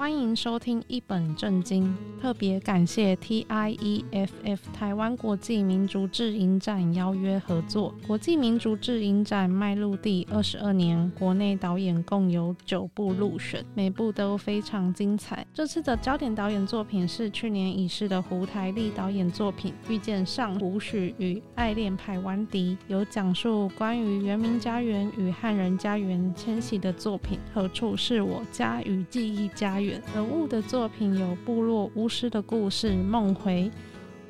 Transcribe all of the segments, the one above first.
欢迎收听一本正经，特别感谢 TIEFF 台湾国际民族志影展邀约合作。国际民族志影展迈入第二十二年，国内导演共有九部入选，每部都非常精彩。这次的焦点导演作品是去年已逝的胡台丽导演作品《遇见上古许与爱恋排湾笛》，有讲述关于原民家园与汉人家园迁徙的作品。何处是我家与记忆家园？人物的作品有部落巫师的故事《梦回》，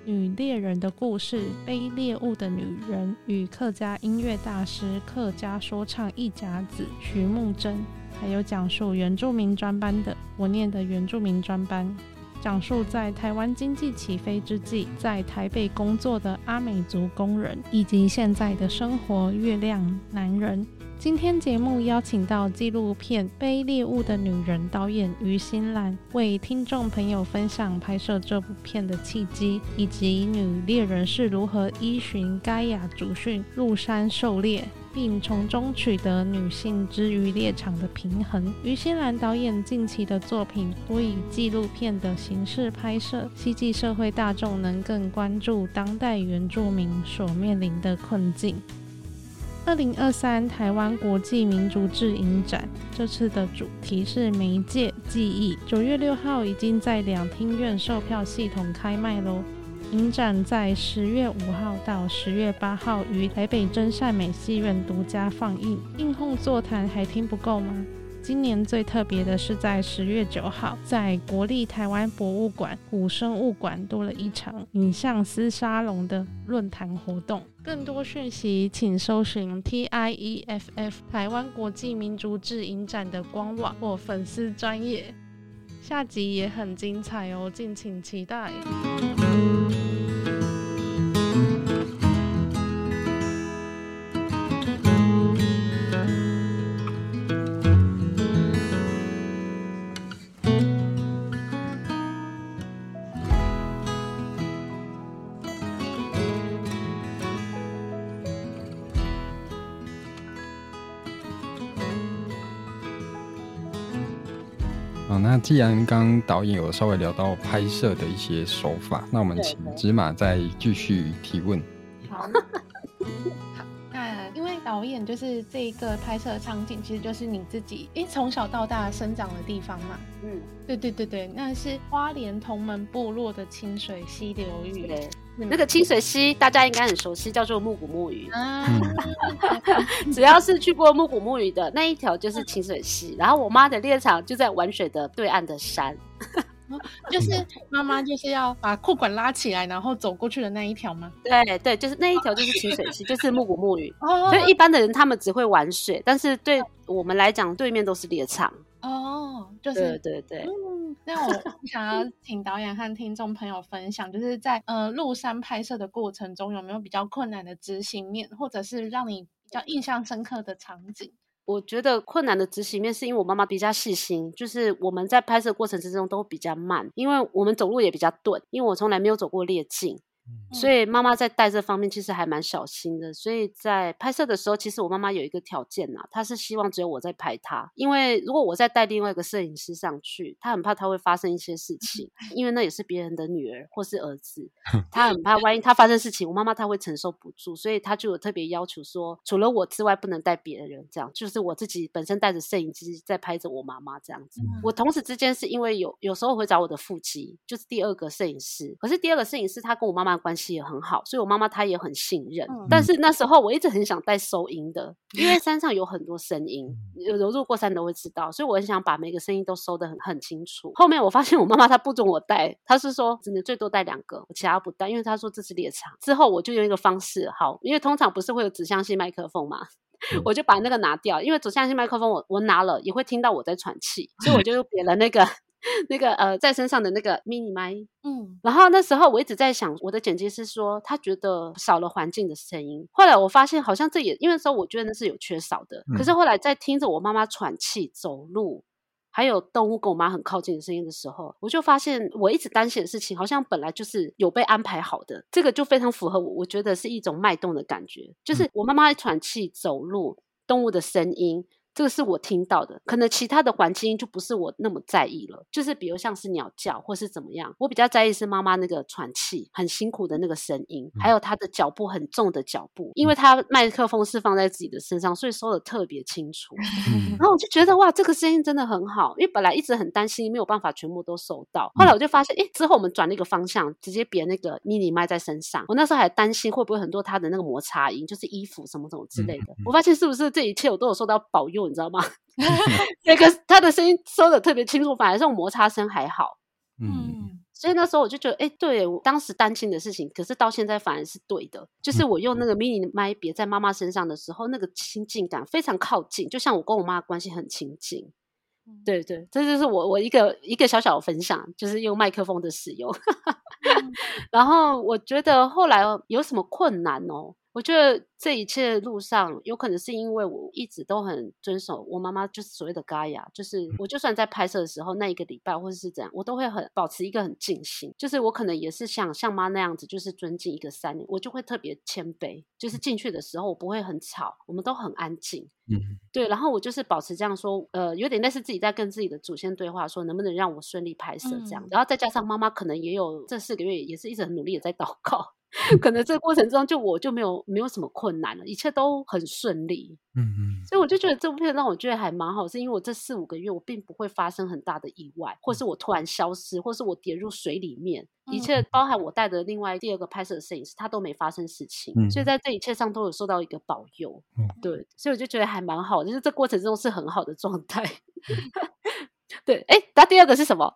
女猎人的故事《背猎物的女人》，与客家音乐大师、客家说唱一甲子徐梦真，还有讲述原住民专班的我念的原住民专班，讲述在台湾经济起飞之际，在台北工作的阿美族工人，以及现在的生活月亮男人。今天节目邀请到纪录片《背猎物的女人》导演于心兰，为听众朋友分享拍摄这部片的契机，以及女猎人是如何依循盖亚祖训入山狩猎，并从中取得女性之于猎场的平衡。于心兰导演近期的作品多以纪录片的形式拍摄，希冀社会大众能更关注当代原住民所面临的困境。二零二三台湾国际民族志影展，这次的主题是媒介记忆。九月六号已经在两厅院售票系统开卖喽。影展在十月五号到十月八号于台北真善美戏院独家放映。映后座谈还听不够吗？今年最特别的是，在十月九号，在国立台湾博物馆古生物馆多了一场影像思沙龙的论坛活动。更多讯息，请搜寻 TIEFF 台湾国际民族志影展的官网或粉丝专页。下集也很精彩哦，敬请期待。既然刚刚导演有稍微聊到拍摄的一些手法，那我们请芝麻再继续提问。导演就是这一个拍摄场景，其实就是你自己因为从小到大生长的地方嘛。嗯，对对对对，那是花莲同门部落的清水溪流域。那个清水溪大家应该很熟悉，叫做木古木鱼。只要是去过木古木鱼的那一条就是清水溪。然后我妈的猎场就在玩水的对岸的山，就是妈妈就是要把裤管拉起来，然后走过去的那一条吗？对对，就是那一条就是清水溪，就是木古木鱼。所以一般的人他们只会玩水，但是对我们来讲，对面都是猎场。哦，就是对对对。那我想要请导演和听众朋友分享，就是在呃入山拍摄的过程中，有没有比较困难的执行面，或者是让你比较印象深刻的场景？我觉得困难的执行面是因为我妈妈比较细心，就是我们在拍摄过程之中都比较慢，因为我们走路也比较钝，因为我从来没有走过猎径。所以妈妈在带这方面其实还蛮小心的，所以在拍摄的时候，其实我妈妈有一个条件呐，她是希望只有我在拍她，因为如果我再带另外一个摄影师上去，她很怕她会发生一些事情，因为那也是别人的女儿或是儿子，她很怕万一她发生事情，我妈妈她会承受不住，所以她就有特别要求说，除了我之外不能带别人，这样就是我自己本身带着摄影机在拍着我妈妈这样子。我同时之间是因为有有时候会找我的副机，就是第二个摄影师，可是第二个摄影师他跟我妈妈关系也很好，所以我妈妈她也很信任。嗯、但是那时候我一直很想带收音的，因为山上有很多声音，有有入过山都会知道，所以我很想把每个声音都收得很很清楚。后面我发现我妈妈她不准我带，她是说只能最多带两个，我其他不带，因为她说这是猎场。之后我就用一个方式，好，因为通常不是会有指向性麦克风嘛，我就把那个拿掉，因为指向性麦克风我我拿了也会听到我在喘气，所以我就又别了那个。那个呃，在身上的那个 mini 麦，嗯，然后那时候我一直在想，我的剪辑师说他觉得少了环境的声音。后来我发现好像这也因为那时候我觉得那是有缺少的。可是后来在听着我妈妈喘气、走路，还有动物跟我妈很靠近的声音的时候，我就发现我一直担心的事情好像本来就是有被安排好的。这个就非常符合我，我觉得是一种脉动的感觉，就是我妈妈喘气、走路，动物的声音。这个是我听到的，可能其他的环境就不是我那么在意了。就是比如像是鸟叫或是怎么样，我比较在意是妈妈那个喘气很辛苦的那个声音，还有她的脚步很重的脚步，因为她麦克风是放在自己的身上，所以收的特别清楚。然后我就觉得哇，这个声音真的很好，因为本来一直很担心没有办法全部都收到，后来我就发现，哎，之后我们转了一个方向，直接别那个 mini 麦在身上。我那时候还担心会不会很多他的那个摩擦音，就是衣服什么什么之类的。我发现是不是这一切我都有受到保佑。你知道吗？那个他的声音收的特别清楚，反而这种摩擦声还好。嗯，所以那时候我就觉得，哎，对我当时担心的事情，可是到现在反而是对的。就是我用那个 mini 麦别在妈妈身上的时候，那个亲近感非常靠近，就像我跟我妈的关系很亲近。对对，这就是我我一个一个小小的分享，就是用麦克风的使用。然后我觉得后来有什么困难哦？我觉得这一切路上，有可能是因为我一直都很遵守我妈妈就是所谓的 Gaia，就是我就算在拍摄的时候那一个礼拜或者是怎样，我都会很保持一个很静心，就是我可能也是像像妈那样子，就是尊敬一个三年，我就会特别谦卑，就是进去的时候我不会很吵，我们都很安静，嗯，对，然后我就是保持这样说，呃，有点类似自己在跟自己的祖先对话，说能不能让我顺利拍摄这样，嗯，然后再加上妈妈可能也有这四个月也是一直很努力的在 祷告。可能这个过程中，就我就没有没有什么困难了，一切都很顺利。嗯嗯，所以我就觉得这部片让我觉得还蛮好，是因为我这四五个月我并不会发生很大的意外，或是我突然消失，或是我跌入水里面，一切包含我带的另外第二个拍摄的摄影师，他都没发生事情，所以在这一切上都有受到一个保佑。对，所以我就觉得还蛮好，就是这过程中是很好的状态。对，哎，那第二个是什么？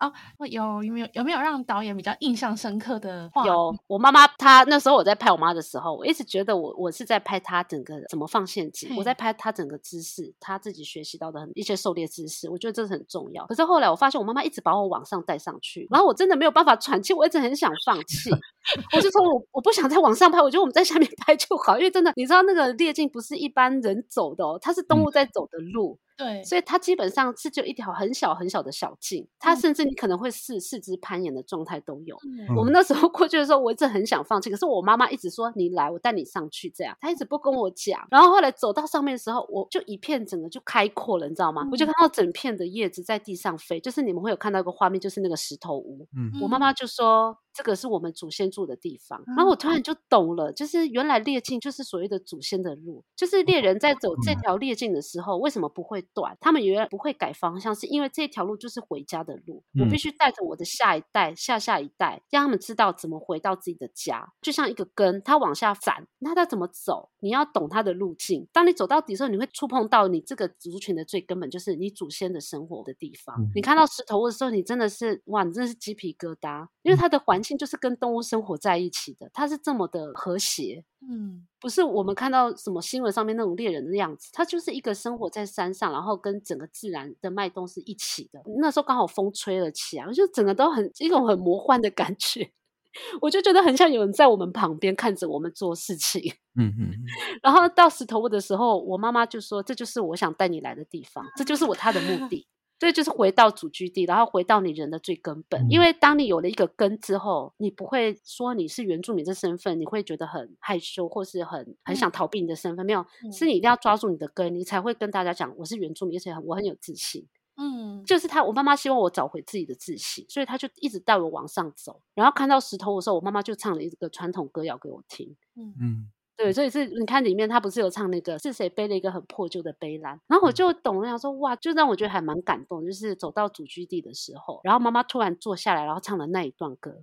哦，有有没有有没有让导演比较印象深刻的话？有，我妈妈她那时候我在拍我妈的时候，我一直觉得我我是在拍她整个怎么放陷阱，我在拍她整个姿势，她自己学习到的很一些狩猎知识，我觉得这是很重要。可是后来我发现我妈妈一直把我往上带上去，然后我真的没有办法喘气，我一直很想放弃。我就说我我不想再往上拍，我觉得我们在下面 拍就好，因为真的你知道那个猎径不是一般人走的哦，它是动物在走的路。嗯对，所以它基本上是就一条很小很小的小径，它甚至你可能会四四肢攀岩的状态都有。嗯、我们那时候过去的时候，我一直很想放弃，可是我妈妈一直说你来，我带你上去，这样，她一直不跟我讲。然后后来走到上面的时候，我就一片整个就开阔了，你知道吗？嗯、我就看到整片的叶子在地上飞，就是你们会有看到一个画面，就是那个石头屋。嗯，我妈妈就说。这个是我们祖先住的地方，然后我突然就懂了，就是原来猎径就是所谓的祖先的路，就是猎人在走这条猎径的时候，为什么不会断？他们原来不会改方向，是因为这条路就是回家的路，我必须带着我的下一代、下下一代，让他们知道怎么回到自己的家。就像一个根，它往下斩，那它怎么走？你要懂它的路径。当你走到底的时候，你会触碰到你这个族群的最根本，就是你祖先的生活的地方。你看到石头的时候，你真的是哇，你真的是鸡皮疙瘩，因为它的环境。就是跟动物生活在一起的，它是这么的和谐，嗯，不是我们看到什么新闻上面那种猎人的样子，它就是一个生活在山上，然后跟整个自然的脉动是一起的。那时候刚好风吹了起来，我就整个都很一种很魔幻的感觉，我就觉得很像有人在我们旁边看着我们做事情，嗯嗯。然后到石头屋的时候，我妈妈就说：“这就是我想带你来的地方，这就是我他的目的。”所以就是回到祖居地，然后回到你人的最根本。因为当你有了一个根之后，你不会说你是原住民这身份，你会觉得很害羞，或是很很想逃避你的身份。没有，是你一定要抓住你的根，你才会跟大家讲我是原住民，而且我很有自信。嗯，就是他，我妈妈希望我找回自己的自信，所以他就一直带我往上走。然后看到石头的时候，我妈妈就唱了一个传统歌谣给我听。嗯嗯。对，所以是你看里面他不是有唱那个是谁背了一个很破旧的背篮，然后我就懂了，说哇，就让我觉得还蛮感动，就是走到祖居地的时候，然后妈妈突然坐下来，然后唱了那一段歌，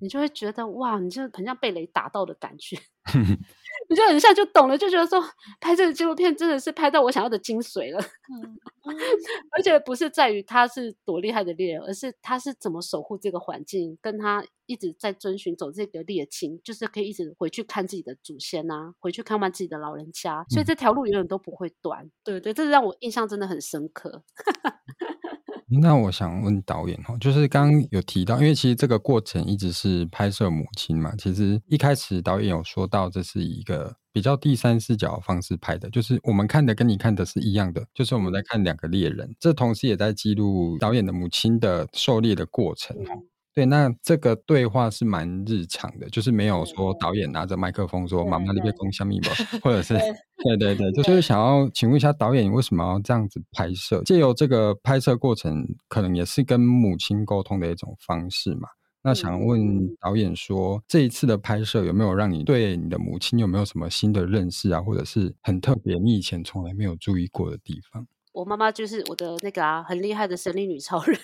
你就会觉得哇，你就很像被雷打到的感觉。你就很像就懂了，就觉得说拍这个纪录片真的是拍到我想要的精髓了。嗯，而且不是在于他是多厉害的猎人，而是他是怎么守护这个环境，跟他一直在遵循走这个猎情，就是可以一直回去看自己的祖先啊，回去看望自己的老人家，所以这条路永远都不会断。嗯、对对，这让我印象真的很深刻。那我想问导演哈，就是刚刚有提到，因为其实这个过程一直是拍摄母亲嘛。其实一开始导演有说到，这是一个比较第三视角的方式拍的，就是我们看的跟你看的是一样的，就是我们在看两个猎人，这同时也在记录导演的母亲的狩猎的过程哈。对，那这个对话是蛮日常的，就是没有说导演拿着麦克风说“妈妈那边攻下密码 ”，或者是对对对，就是想要请问一下导演，你为什么要这样子拍摄？借由这个拍摄过程，可能也是跟母亲沟通的一种方式嘛。那想问导演说，这一次的拍摄有没有让你对你的母亲有没有什么新的认识啊，或者是很特别，你以前从来没有注意过的地方？我妈妈就是我的那个啊，很厉害的神力女超人。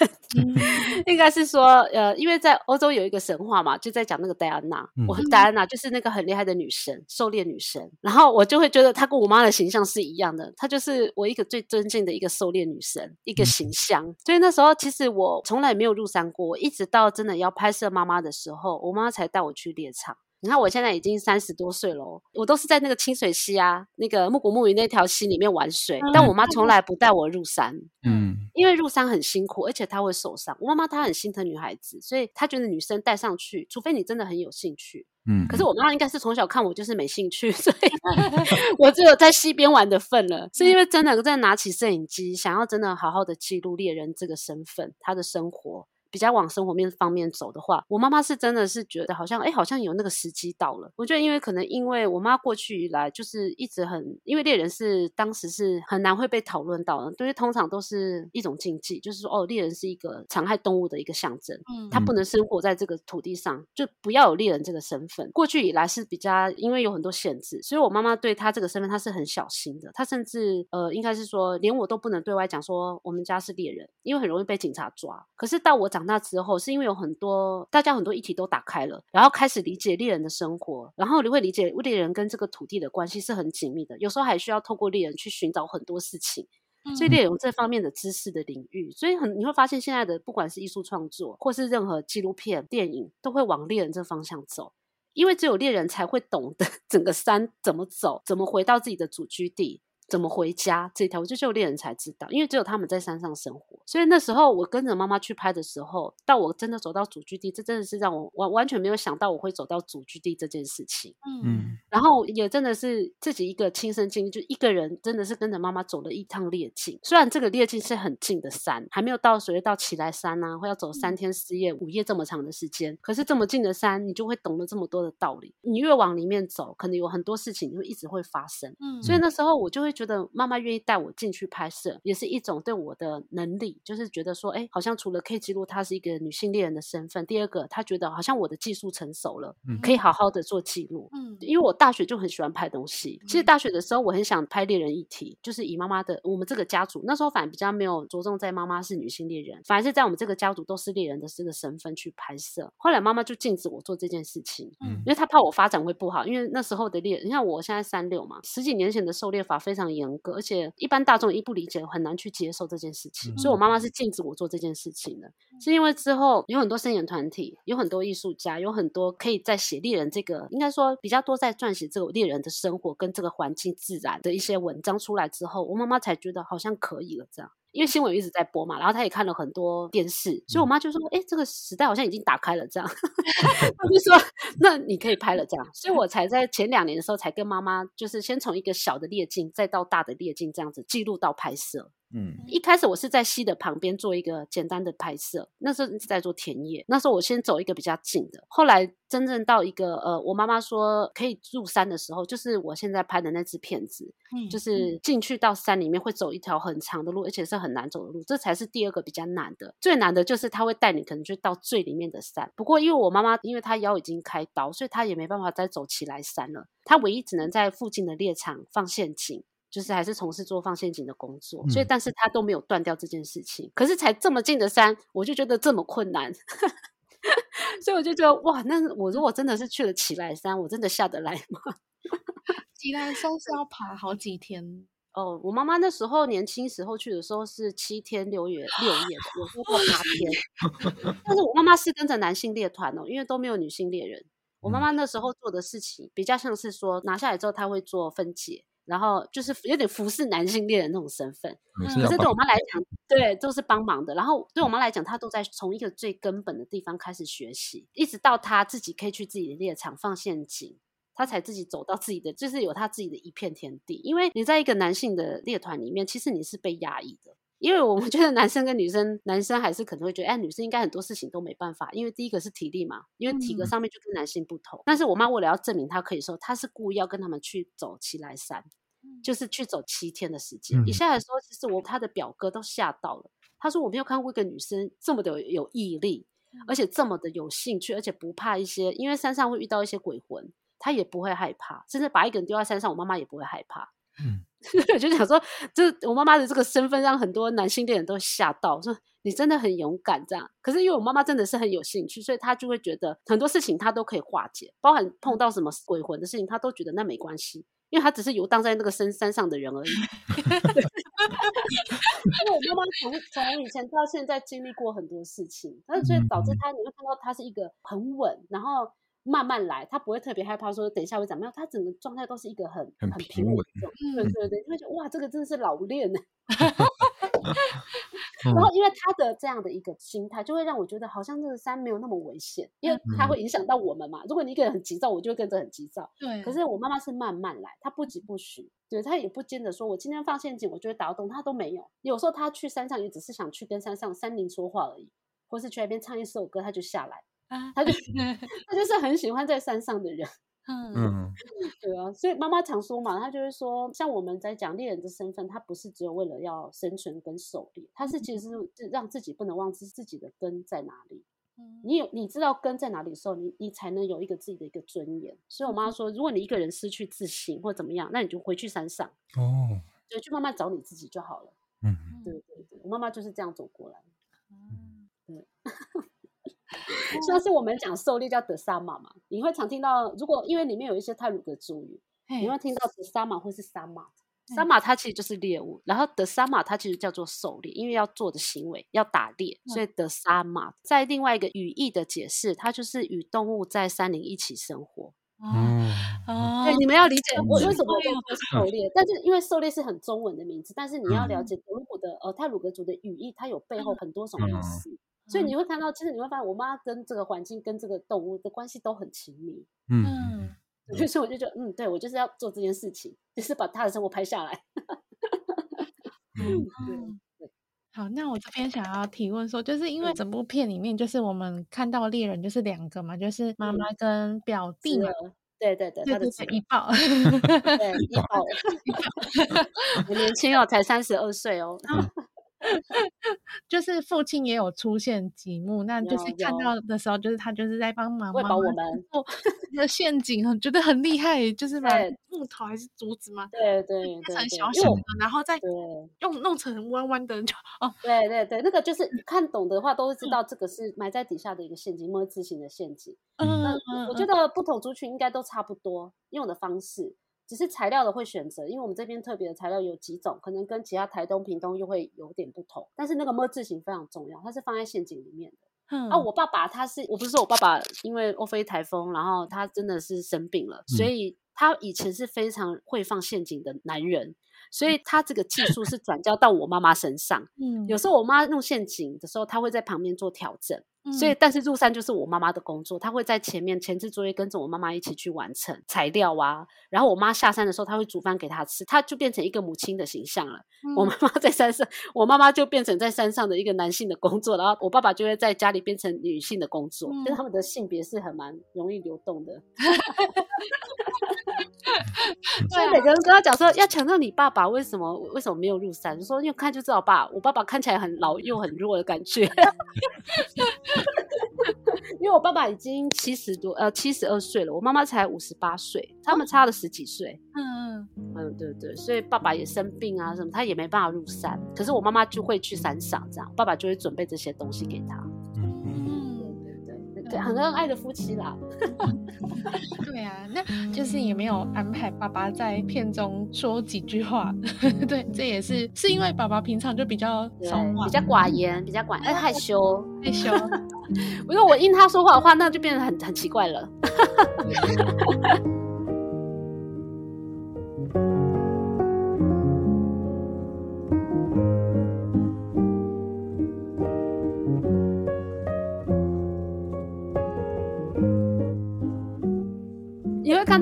应该是说，呃，因为在欧洲有一个神话嘛，就在讲那个戴安娜。嗯、我戴安娜就是那个很厉害的女神，狩猎女神。然后我就会觉得她跟我妈的形象是一样的，她就是我一个最尊敬的一个狩猎女神，一个形象。嗯、所以那时候其实我从来没有入山过，一直到真的要拍摄妈妈的时候，我妈才带我去猎场。你看我现在已经三十多岁了，我都是在那个清水溪啊，那个木古木鱼那条溪里面玩水，嗯、但我妈从来不带我入山，嗯，因为入山很辛苦，而且她会受伤。我妈妈她很心疼女孩子，所以她觉得女生带上去，除非你真的很有兴趣，嗯。可是我妈妈应该是从小看我就是没兴趣，所以 我只有在溪边玩的份了。是因为真的在拿起摄影机，想要真的好好的记录猎人这个身份，他的生活。比较往生活面方面走的话，我妈妈是真的是觉得好像哎，好像有那个时机到了。我觉得因为可能因为我妈过去以来就是一直很，因为猎人是当时是很难会被讨论到的，因为通常都是一种禁忌，就是说哦，猎人是一个残害动物的一个象征，嗯，他不能生活在这个土地上，就不要有猎人这个身份。过去以来是比较因为有很多限制，所以我妈妈对他这个身份她是很小心的，她甚至呃应该是说连我都不能对外讲说我们家是猎人，因为很容易被警察抓。可是到我长。大之后是因为有很多大家很多议题都打开了，然后开始理解猎人的生活，然后你会理解猎人跟这个土地的关系是很紧密的，有时候还需要透过猎人去寻找很多事情，所以猎人有这方面的知识的领域，所以很你会发现现在的不管是艺术创作或是任何纪录片、电影，都会往猎人这方向走，因为只有猎人才会懂得 整个山怎么走，怎么回到自己的祖居地。怎么回家这条，我就只有猎人才知道，因为只有他们在山上生活。所以那时候我跟着妈妈去拍的时候，到我真的走到主居地，这真的是让我完完全没有想到我会走到主居地这件事情。嗯，然后也真的是自己一个亲身经历，就一个人真的是跟着妈妈走了一趟猎境。虽然这个猎境是很近的山，还没有到所谓到奇来山啊，会要走三天四夜、五夜这么长的时间。可是这么近的山，你就会懂得这么多的道理。你越往里面走，可能有很多事情就一直会发生。嗯，所以那时候我就会。觉得妈妈愿意带我进去拍摄，也是一种对我的能力，就是觉得说，哎，好像除了可以记录她是一个女性猎人的身份，第二个，她觉得好像我的技术成熟了，嗯、可以好好的做记录。嗯，因为我大学就很喜欢拍东西，其实大学的时候我很想拍猎人议题，就是以妈妈的我们这个家族那时候反而比较没有着重在妈妈是女性猎人，反而是在我们这个家族都是猎人的这个身份去拍摄。后来妈妈就禁止我做这件事情，嗯，因为她怕我发展会不好，因为那时候的猎，你看我现在三六嘛，十几年前的狩猎法非常严格，而且一般大众一不理解，很难去接受这件事情。嗯、所以，我妈妈是禁止我做这件事情的，嗯、是因为之后有很多声演团体，有很多艺术家，有很多可以在写猎人这个，应该说比较多在撰写这个猎人的生活跟这个环境自然的一些文章出来之后，我妈妈才觉得好像可以了这样。因为新闻一直在播嘛，然后她也看了很多电视，所以我妈就说：“哎、欸，这个时代好像已经打开了。”这样，她就说：“那你可以拍了。”这样，所以我才在前两年的时候才跟妈妈，就是先从一个小的裂镜，再到大的裂镜，这样子记录到拍摄。嗯，一开始我是在溪的旁边做一个简单的拍摄，那时候一直在做田野。那时候我先走一个比较近的，后来真正到一个呃，我妈妈说可以入山的时候，就是我现在拍的那支片子，嗯，就是进去到山里面会走一条很长的路，而且是很难走的路，这才是第二个比较难的。最难的就是他会带你可能就到最里面的山。不过因为我妈妈因为她腰已经开刀，所以她也没办法再走起来山了，她唯一只能在附近的猎场放陷阱。就是还是从事做放陷阱的工作，所以但是他都没有断掉这件事情。嗯、可是才这么近的山，我就觉得这么困难，所以我就觉得哇，那我如果真的是去了奇来山，我真的下得来吗？奇来山是要爬好几天哦。我妈妈那时候年轻时候去的时候是七天六夜六夜的，有时候过八天。但是我妈妈是跟着男性猎团哦，因为都没有女性猎人。我妈妈那时候做的事情比较像是说拿下来之后，她会做分解。然后就是有点服侍男性恋的那种身份，可是对我妈来讲，对都是帮忙的。然后对我妈来讲，她都在从一个最根本的地方开始学习，一直到她自己可以去自己的猎场放陷阱，她才自己走到自己的，就是有她自己的一片天地。因为你在一个男性的猎团里面，其实你是被压抑的。因为我们觉得男生跟女生，男生还是可能会觉得，哎，女生应该很多事情都没办法，因为第一个是体力嘛，因为体格上面就跟男性不同。嗯、但是我妈为了要证明她可以说，她是故意要跟他们去走奇来山，嗯、就是去走七天的时间。一下来说，其实我她的表哥都吓到了，他说我没有看过一个女生这么的有毅力，而且这么的有兴趣，而且不怕一些，因为山上会遇到一些鬼魂，她也不会害怕，甚至把一个人丢在山上，我妈妈也不会害怕。嗯。就想说，就是我妈妈的这个身份让很多男性恋人都吓到，说你真的很勇敢这样。可是因为我妈妈真的是很有兴趣，所以她就会觉得很多事情她都可以化解，包含碰到什么鬼魂的事情，她都觉得那没关系，因为她只是游荡在那个深山上的人而已。因为我妈妈从从以前到现在经历过很多事情，但是所以导致她，你会看到她是一个很稳，然后。慢慢来，他不会特别害怕说等一下会怎么样，他整个状态都是一个很很平稳的。嗯，对对对，他觉得哇，这个真的是老练呢。然后因为他的这样的一个心态，就会让我觉得好像这个山没有那么危险，因为他会影响到我们嘛。如果你一个人很急躁，我就会跟着很急躁。对。可是我妈妈是慢慢来，她不急不徐，对，她也不见得说我今天放陷阱，我就会打得动，她都没有。有时候她去山上也只是想去跟山上山林说话而已，或是去那边唱一首歌，她就下来。啊，他就 他就是很喜欢在山上的人，嗯，对啊，所以妈妈常说嘛，她就是说，像我们在讲猎人的身份，他不是只有为了要生存跟狩猎，他是其实是让自己不能忘记自己的根在哪里。嗯，你有你知道根在哪里的时候，你你才能有一个自己的一个尊严。所以我妈说，如果你一个人失去自信或怎么样，那你就回去山上哦，就去慢慢找你自己就好了。嗯，对对对，我妈妈就是这样走过来。像是我们讲狩猎叫德萨玛嘛，你会常听到，如果因为里面有一些泰鲁格族语，你会听到德萨玛或是萨玛。萨玛它其实就是猎物，然后德萨玛它其实叫做狩猎，因为要做的行为要打猎，所以德萨玛。在另外一个语义的解释，它就是与动物在山林一起生活。嗯，哦，对，你们要理解我为什么要做狩猎，但是因为狩猎是很中文的名字，但是你要了解德鲁的呃泰鲁格族的语义，它有背后很多种意。思。嗯所以你会看到，其实你会发现，我妈跟这个环境、跟这个动物的关系都很亲密。嗯，所以我就觉得，嗯，对，我就是要做这件事情，就是把她的生活拍下来。嗯，对。好，那我这边想要提问说，就是因为整部片里面，就是我们看到猎人就是两个嘛，就是妈妈跟表弟。对对对，他的一抱。对，一抱。很年轻哦，才三十二岁哦。就是父亲也有出现几幕，那就是看到的时候，就是他就是在帮忙喂饱我们做那个陷阱，很觉得很厉害，就是把木头还是竹子嘛，对对对，成小小的，然后再用弄成弯弯的，就哦，对对对，那个就是你看懂的话，都会知道这个是埋在底下的一个陷阱，摸字形的陷阱。嗯，我觉得不同族群应该都差不多用的方式。只是材料的会选择，因为我们这边特别的材料有几种，可能跟其他台东、屏东又会有点不同。但是那个么字形非常重要，它是放在陷阱里面的。嗯、啊，我爸爸他是，我不是说我爸爸因为欧菲台风，然后他真的是生病了，所以他以前是非常会放陷阱的男人，所以他这个技术是转交到我妈妈身上。嗯，有时候我妈弄陷阱的时候，他会在旁边做调整。所以，但是入山就是我妈妈的工作，她会在前面前置作业，跟着我妈妈一起去完成材料啊。然后我妈下山的时候，她会煮饭给她吃，她就变成一个母亲的形象了。嗯、我妈妈在山上，我妈妈就变成在山上的一个男性的工作，然后我爸爸就会在家里变成女性的工作。嗯、就他们的性别是很蛮容易流动的。所以每个人跟他讲说要强调你爸爸为什么为什么没有入山，就说因为看就知道爸，我爸爸看起来很老又很弱的感觉。因为我爸爸已经七十多，呃，七十二岁了，我妈妈才五十八岁，他们差了十几岁。嗯嗯嗯，对对，所以爸爸也生病啊什么，他也没办法入山，可是我妈妈就会去山上，这样，爸爸就会准备这些东西给他。对，很恩爱的夫妻啦。对啊，那就是也没有安排爸爸在片中说几句话。对，这也是是因为爸爸平常就比较少话，比较寡言，比较寡，哎，害羞，害羞。如果我应他说话的话，那就变得很很奇怪了。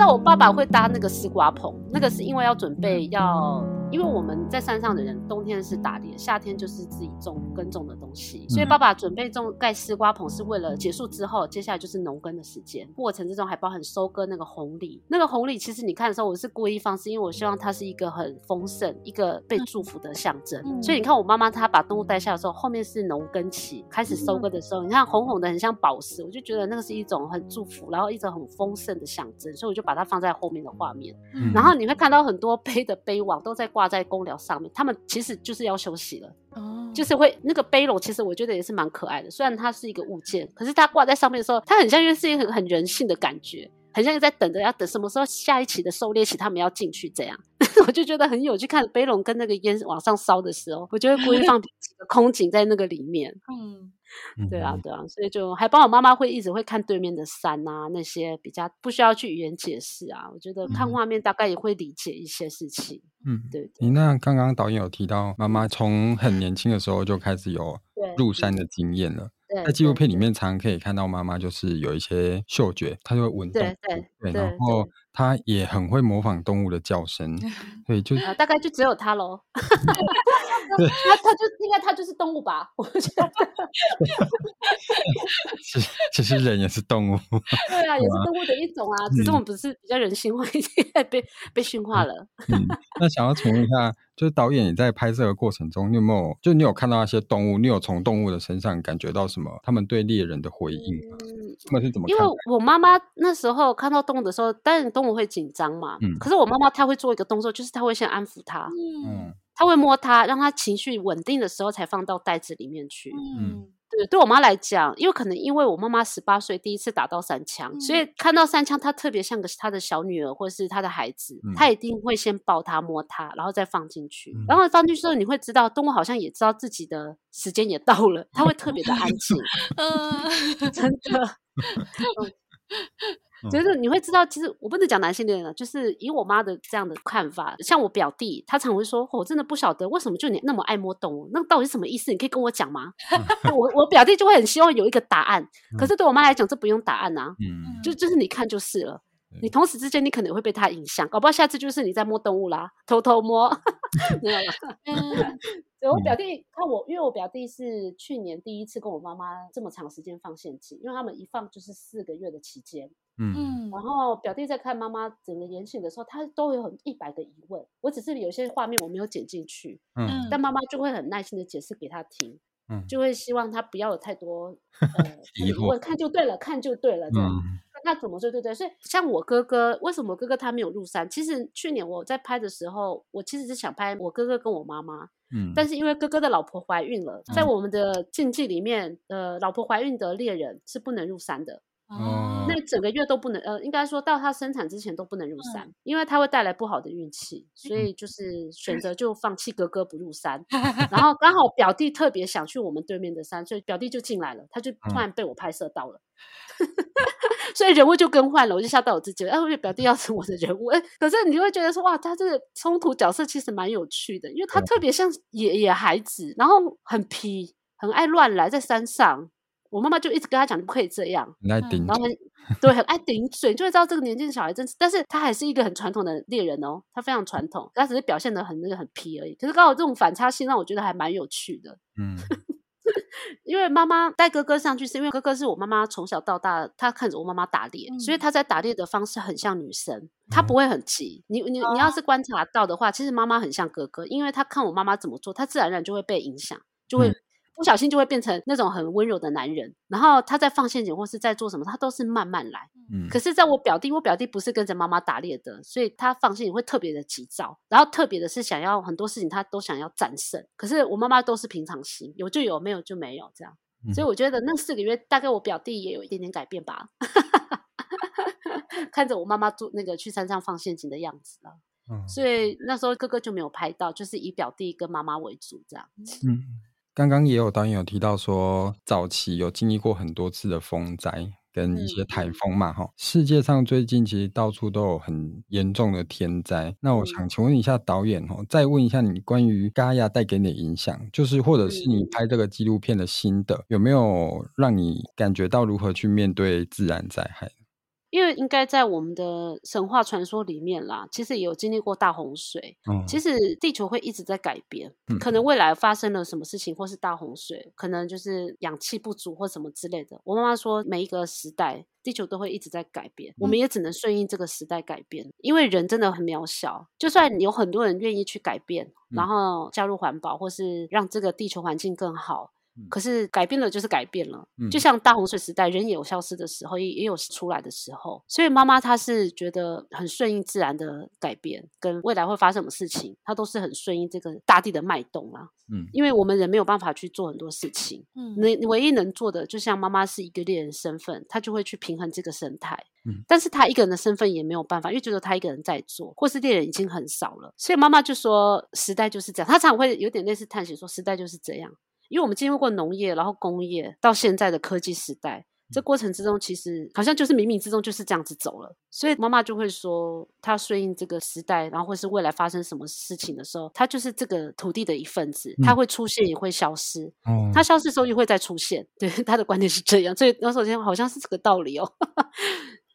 那我爸爸会搭那个丝瓜棚，那个是因为要准备要。因为我们在山上的人，冬天是打猎，夏天就是自己种耕种的东西，所以爸爸准备种盖丝瓜棚是为了结束之后，接下来就是农耕的时间。过程之中还包含收割那个红藜，那个红藜其实你看的时候，我是故意放是，因为我希望它是一个很丰盛、一个被祝福的象征。所以你看我妈妈她把动物带下的时候，后面是农耕期，开始收割的时候，你看红红的很像宝石，我就觉得那个是一种很祝福，然后一种很丰盛的象征，所以我就把它放在后面的画面。然后你会看到很多 背的背网都在挂在公寮上面。他们其实就是要休息了，哦，就是会那个背笼，其实我觉得也是蛮可爱的。虽然它是一个物件，可是它挂在上面的时候，它很像一个很很人性的感觉，很像在等着要等什么时候下一期的狩猎期他们要进去这样。我就觉得很有趣，看背笼跟那个烟往上烧的时候，我就会 故意放几个空景在那个里面，嗯。对啊，对啊，所以就还帮我妈妈会一直会看对面的山啊，那些比较不需要去语言解释啊。我觉得看画面大概也会理解一些事情。嗯，对，对。你那刚刚导演有提到，妈妈从很年轻的时候就开始有入山的经验了。在纪录片里面，常常可以看到妈妈就是有一些嗅觉，她就会闻动。对对对，然后她也很会模仿动物的叫声。对，就大概就只有他喽。他他就应该他就是动物吧？我觉得，其实其实人也是动物。对啊，也是动物的一种啊，只是我们不是比较人性化一点，被被驯化了。嗯，那想要请问一下，就是导演你在拍摄的过程中，你有没有就你有看到那些动物？你有从动物的身上感觉到什么？他们对猎人的回应们是怎么？因为我妈妈那时候看到动物的时候，当然动物会紧张嘛。嗯。可是我妈妈她会做一个动作，就是她会先安抚它。嗯。她会摸它，让它情绪稳定的时候才放到袋子里面去。嗯，对，对我妈来讲，因为可能因为我妈妈十八岁第一次打到三枪，嗯、所以看到三枪，她特别像个她的小女儿或者是她的孩子，嗯、她一定会先抱她摸她，然后再放进去。嗯、然后放进去之后，你会知道动物好像也知道自己的时间也到了，它会特别的安静。嗯，真的。就是你会知道，其实我不能讲男性恋了，就是以我妈的这样的看法，像我表弟，他常会说：“我真的不晓得为什么就你那么爱摸动物，那到底是什么意思？你可以跟我讲吗？” 我我表弟就会很希望有一个答案，可是对我妈来讲，这不用答案啊，就就是你看就是了。你同时之间，你可能会被他影响，搞不好下次就是你在摸动物啦，偷偷摸，没有啦。对，我表弟看我，因为我表弟是去年第一次跟我妈妈这么长时间放现金，因为他们一放就是四个月的期间。嗯，然后表弟在看妈妈整个演戏的时候，他都有很一百个疑问。我只是有些画面我没有剪进去，嗯，但妈妈就会很耐心的解释给他听，嗯，就会希望他不要有太多 呃疑问，看就对了，看就对了，这样。那怎么说？对对，所以像我哥哥，为什么哥哥他没有入山？其实去年我在拍的时候，我其实是想拍我哥哥跟我妈妈，嗯，但是因为哥哥的老婆怀孕了，在我们的禁忌里面，呃，老婆怀孕的猎人是不能入山的。哦，那整个月都不能，呃，应该说到他生产之前都不能入山，嗯、因为他会带来不好的运气，所以就是选择就放弃哥哥不入山，然后刚好表弟特别想去我们对面的山，所以表弟就进来了，他就 突然被我拍摄到了，嗯、所以人物就更换了，我就吓到我自己，哎，因为表弟要成我的人物，哎，可是你会觉得说，哇，他这个冲突角色其实蛮有趣的，因为他特别像野野孩子，然后很皮，很爱乱来，在山上。我妈妈就一直跟他讲，你不可以这样，然后对，很爱顶嘴，就会知道这个年纪的小孩真是，但是他还是一个很传统的猎人哦，他非常传统，他只是表现的很那个很皮而已。可是刚好这种反差性让我觉得还蛮有趣的，嗯，因为妈妈带哥哥上去，是因为哥哥是我妈妈从小到大，他看着我妈妈打猎，嗯、所以他在打猎的方式很像女生，他不会很急。你你你要是观察到的话，其实妈妈很像哥哥，因为他看我妈妈怎么做，他自然而然就会被影响，就会。嗯不小心就会变成那种很温柔的男人，然后他在放陷阱或是在做什么，他都是慢慢来。嗯，可是在我表弟，我表弟不是跟着妈妈打猎的，所以他放陷阱会特别的急躁，然后特别的是想要很多事情他都想要战胜。可是我妈妈都是平常心，有就有，没有就没有这样。嗯，所以我觉得那四个月大概我表弟也有一点点改变吧，看着我妈妈做那个去山上放陷阱的样子了。嗯，所以那时候哥哥就没有拍到，就是以表弟跟妈妈为主这样。嗯。刚刚也有导演有提到说，早期有经历过很多次的风灾跟一些台风嘛，哈、嗯。世界上最近其实到处都有很严重的天灾。那我想请问一下导演，哈，再问一下你关于嘎亚带给你的影响，就是或者是你拍这个纪录片的心得，有没有让你感觉到如何去面对自然灾害？因为应该在我们的神话传说里面啦，其实也有经历过大洪水。嗯，其实地球会一直在改变，嗯、可能未来发生了什么事情，或是大洪水，可能就是氧气不足或什么之类的。我妈妈说，每一个时代，地球都会一直在改变，嗯、我们也只能顺应这个时代改变，因为人真的很渺小。就算有很多人愿意去改变，嗯、然后加入环保，或是让这个地球环境更好。可是改变了就是改变了，嗯、就像大洪水时代，人也有消失的时候，也也有出来的时候。所以妈妈她是觉得很顺应自然的改变，跟未来会发生什么事情，她都是很顺应这个大地的脉动啊。嗯，因为我们人没有办法去做很多事情，嗯，你唯一能做的，就像妈妈是一个猎人身份，她就会去平衡这个生态。嗯，但是她一个人的身份也没有办法，因为觉得她一个人在做，或是猎人已经很少了。所以妈妈就说，时代就是这样。她常常会有点类似探险，说时代就是这样。因为我们经历过农业，然后工业，到现在的科技时代，这过程之中其实好像就是冥冥之中就是这样子走了。所以妈妈就会说，她顺应这个时代，然后或是未来发生什么事情的时候，她就是这个土地的一份子，她会出现也会消失。嗯，她消失的时候又会再出现。对，她的观点是这样。所以那首先好像是这个道理哦。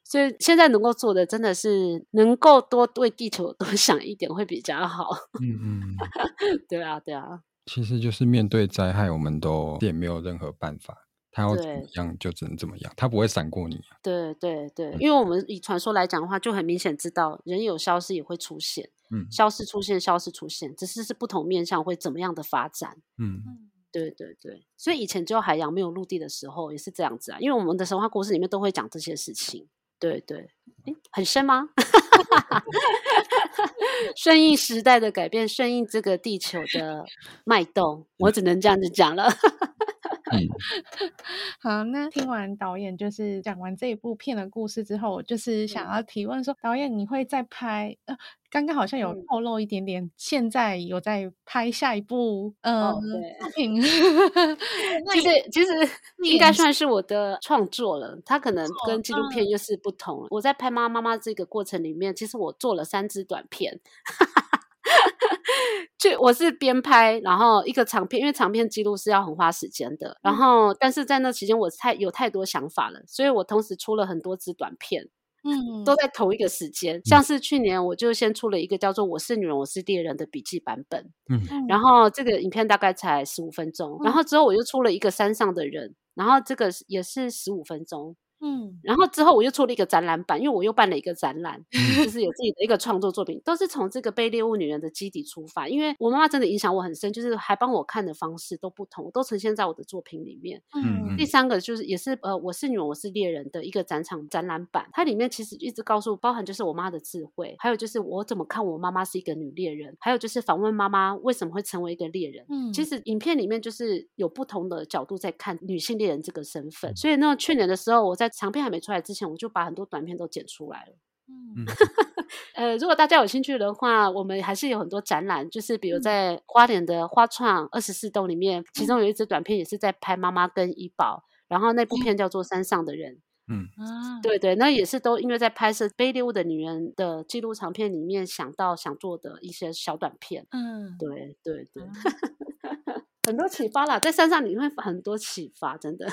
所以现在能够做的真的是能够多为地球多想一点会比较好。嗯嗯，对啊对啊。其实就是面对灾害，我们都也没有任何办法。他要怎么样就只能怎么样，他不会闪过你啊。对对对，因为我们以传说来讲的话，就很明显知道人有消失也会出现，嗯，消失出现，消失出现，只是是不同面向会怎么样的发展。嗯，对对对，所以以前只有海洋没有陆地的时候也是这样子啊，因为我们的神话故事里面都会讲这些事情。对对，哎，很深吗？顺应时代的改变，顺应这个地球的脉动，我只能这样子讲了。好，那听完导演就是讲完这一部片的故事之后，我就是想要提问说，导演你会再拍？呃，刚刚好像有透露一点点，嗯、现在有在拍下一部呃作品。其实其实应该算是我的创作了，它可能跟纪录片又是不同了。我在拍妈妈妈这个过程里面，其实我做了三支短片。就我是边拍，然后一个长片，因为长片记录是要很花时间的。然后，但是在那期间我太有太多想法了，所以我同时出了很多支短片，嗯，都在同一个时间。像是去年我就先出了一个叫做《我是女人，我是猎人》的笔记版本，嗯，然后这个影片大概才十五分钟。然后之后我又出了一个山上的人，然后这个也是十五分钟。嗯，然后之后我又出了一个展览版，因为我又办了一个展览，就是有自己的一个创作作品，都是从这个被猎物女人的基底出发。因为我妈妈真的影响我很深，就是还帮我看的方式都不同，都呈现在我的作品里面。嗯，第三个就是也是呃，我是女人，我是猎人的一个展场展览版，它里面其实一直告诉，包含就是我妈的智慧，还有就是我怎么看我妈妈是一个女猎人，还有就是访问妈妈为什么会成为一个猎人。嗯，其实影片里面就是有不同的角度在看女性猎人这个身份。所以呢，去年的时候我在长片还没出来之前，我就把很多短片都剪出来了。嗯，呃，如果大家有兴趣的话，我们还是有很多展览，就是比如在花莲的花创二十四栋里面，其中有一支短片也是在拍妈妈跟怡宝，然后那部片叫做《山上的人》。嗯啊，对对，那也是都因为在拍摄《卑劣物的女人》的纪录长片里面想到想做的一些小短片。嗯，对对对，很多启发啦，在山上你会很多启发，真的。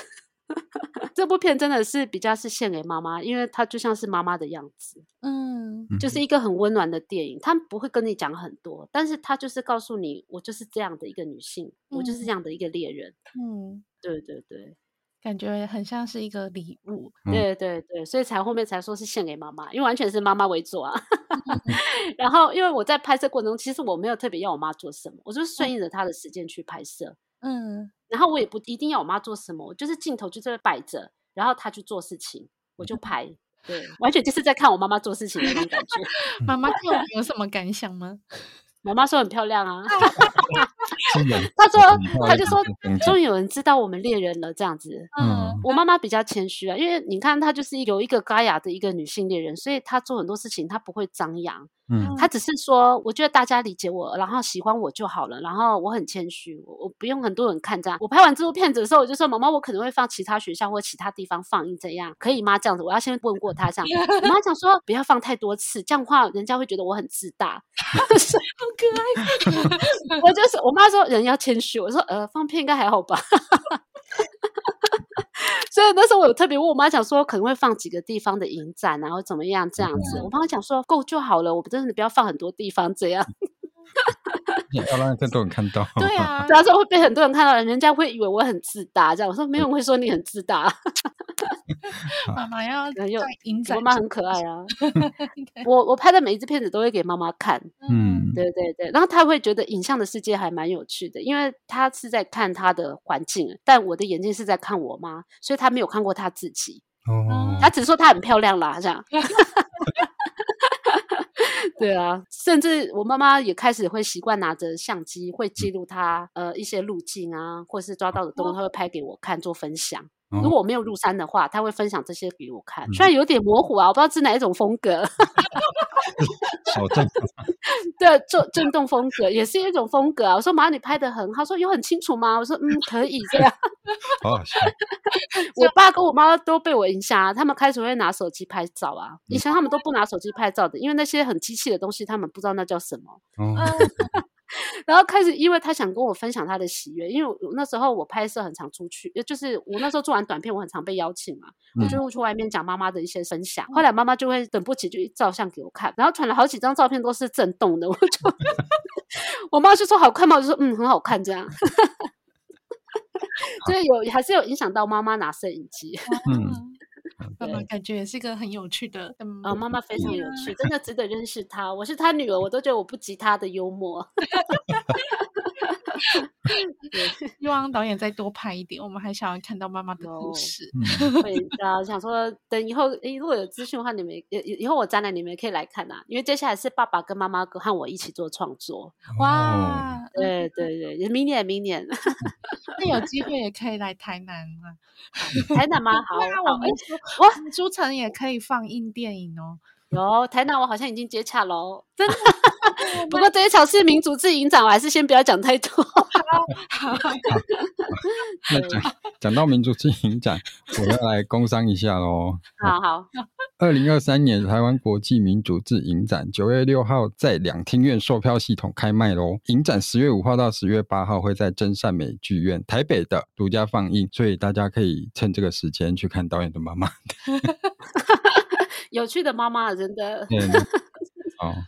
这部片真的是比较是献给妈妈，因为它就像是妈妈的样子，嗯，就是一个很温暖的电影。他不会跟你讲很多，但是他就是告诉你，我就是这样的一个女性，嗯、我就是这样的一个猎人，嗯，对对对，感觉很像是一个礼物，对对对，所以才后面才说是献给妈妈，因为完全是妈妈为主啊。然后因为我在拍摄过程中，其实我没有特别要我妈做什么，我就是顺应着她的时间去拍摄。嗯，然后我也不一定要我妈做什么，我就是镜头就在摆着，然后她去做事情，我就拍，对，完全就是在看我妈妈做事情的那种感觉。妈妈看我 有什么感想吗？妈妈说很漂亮啊，她说，他就说，终于有人知道我们猎人了，这样子。嗯，我妈妈比较谦虚啊，因为你看她就是有一个高雅的一个女性猎人，所以她做很多事情她不会张扬。嗯，她只是说，我觉得大家理解我，然后喜欢我就好了。然后我很谦虚，我我不用很多人看这样。我拍完这部片子的时候，我就说：“妈妈，我可能会放其他学校或其他地方放映，怎样可以吗？”这样子，我要先问过他这样。我妈讲说：“不要放太多次，这样的话人家会觉得我很自大。”好可爱。我就是我妈说人要谦虚，我说呃放片应该还好吧。所以那时候我有特别问我妈讲说，可能会放几个地方的影展，然后怎么样这样子。嗯、我妈讲说够就好了，我真的不要放很多地方这样。要让更多人看到。对啊，到时候会被很多人看到，人家会以为我很自大。这样我说没有人会说你很自大。妈妈要有影展，我妈很可爱啊。我我拍的每一支片子都会给妈妈看。嗯，对对对，然后她会觉得影像的世界还蛮有趣的，因为她是在看她的环境，但我的眼睛是在看我妈，所以她没有看过她自己。哦，她只说她很漂亮啦，这样。对啊，甚至我妈妈也开始会习惯拿着相机，会记录她呃一些路径啊，或是抓到的东西，她会拍给我看做分享。如果我没有入山的话，他会分享这些给我看，虽然有点模糊啊，我不知道是哪一种风格。小镇。对，做震动风格也是一种风格啊。我说妈，你拍得很好，说有很清楚吗？我说嗯，可以这样。好好笑。我爸跟我妈都被我影响啊，他们开始会拿手机拍照啊。以前他们都不拿手机拍照的，因为那些很机器的东西，他们不知道那叫什么。哦 然后开始，因为他想跟我分享他的喜悦，因为我那时候我拍摄很常出去，就是我那时候做完短片，我很常被邀请嘛，嗯、我就会去外面讲妈妈的一些分享。后来妈妈就会等不及就照相给我看，然后传了好几张照片都是震动的，我就 我妈就说好看吗？我就说嗯很好看这样，所以有还是有影响到妈妈拿摄影机。嗯妈妈感觉也是一个很有趣的，嗯，哦、妈妈非常有趣，真的值得认识她。我是她女儿，我都觉得我不及她的幽默。希望导演再多拍一点，我们还想要看到妈妈的故事。会啊，想说等以后，诶，如果有资讯的话，你们以以后我展览你们也可以来看啊。因为接下来是爸爸跟妈妈和我一起做创作。哇，对对对，明年明年，那有机会也可以来台南啊？台南吗？好，我们哇，书城也可以放映电影哦。有台南，我好像已经接洽喽，真的。不过这一场是民主志影展，我还是先不要讲太多。好，那讲讲到民主志影展，我要来工商一下喽。好好。二零二三年台湾国际民主志影展九月六号在两厅院售票系统开卖喽。影展十月五号到十月八号会在真善美剧院台北的独家放映，所以大家可以趁这个时间去看导演的妈妈。有趣的妈妈，真的。好。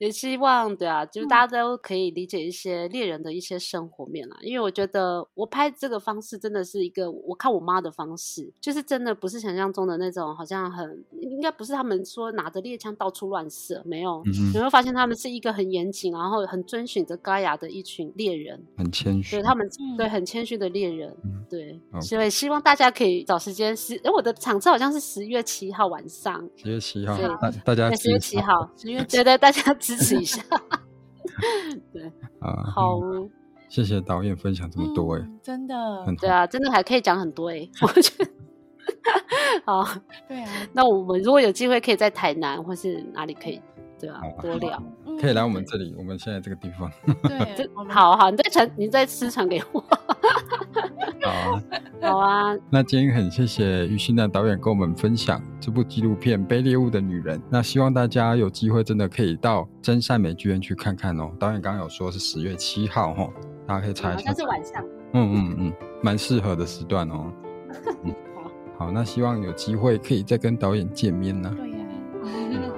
也希望对啊，就是大家都可以理解一些猎人的一些生活面啦。因为我觉得我拍这个方式真的是一个我看我妈的方式，就是真的不是想象中的那种，好像很应该不是他们说拿着猎枪到处乱射，没有。你会发现他们是一个很严谨，然后很遵循着嘎雅的一群猎人，很谦虚。对他们，对很谦虚的猎人，嗯、对。所以希望大家可以找时间十，哎，我的场次好像是十月七号晚上。十月七号，对大大家十月七号，十月觉得大家。支持一下，对。啊，好，谢谢导演分享这么多哎，真的，对啊，真的还可以讲很多哎，我觉得，好，对啊，那我们如果有机会可以在台南或是哪里可以，对啊，多聊，可以来我们这里，我们现在这个地方，对，好好，你再传，你再私传给我。好啊，好啊。那今天很谢谢于欣南导演跟我们分享这部纪录片《被猎物的女人》。那希望大家有机会真的可以到真善美剧院去看看哦。导演刚刚有说是十月七号哦，大家可以查一下。那是晚上。嗯嗯嗯，蛮适合的时段哦。嗯、好，好，那希望有机会可以再跟导演见面呢。对呀、啊。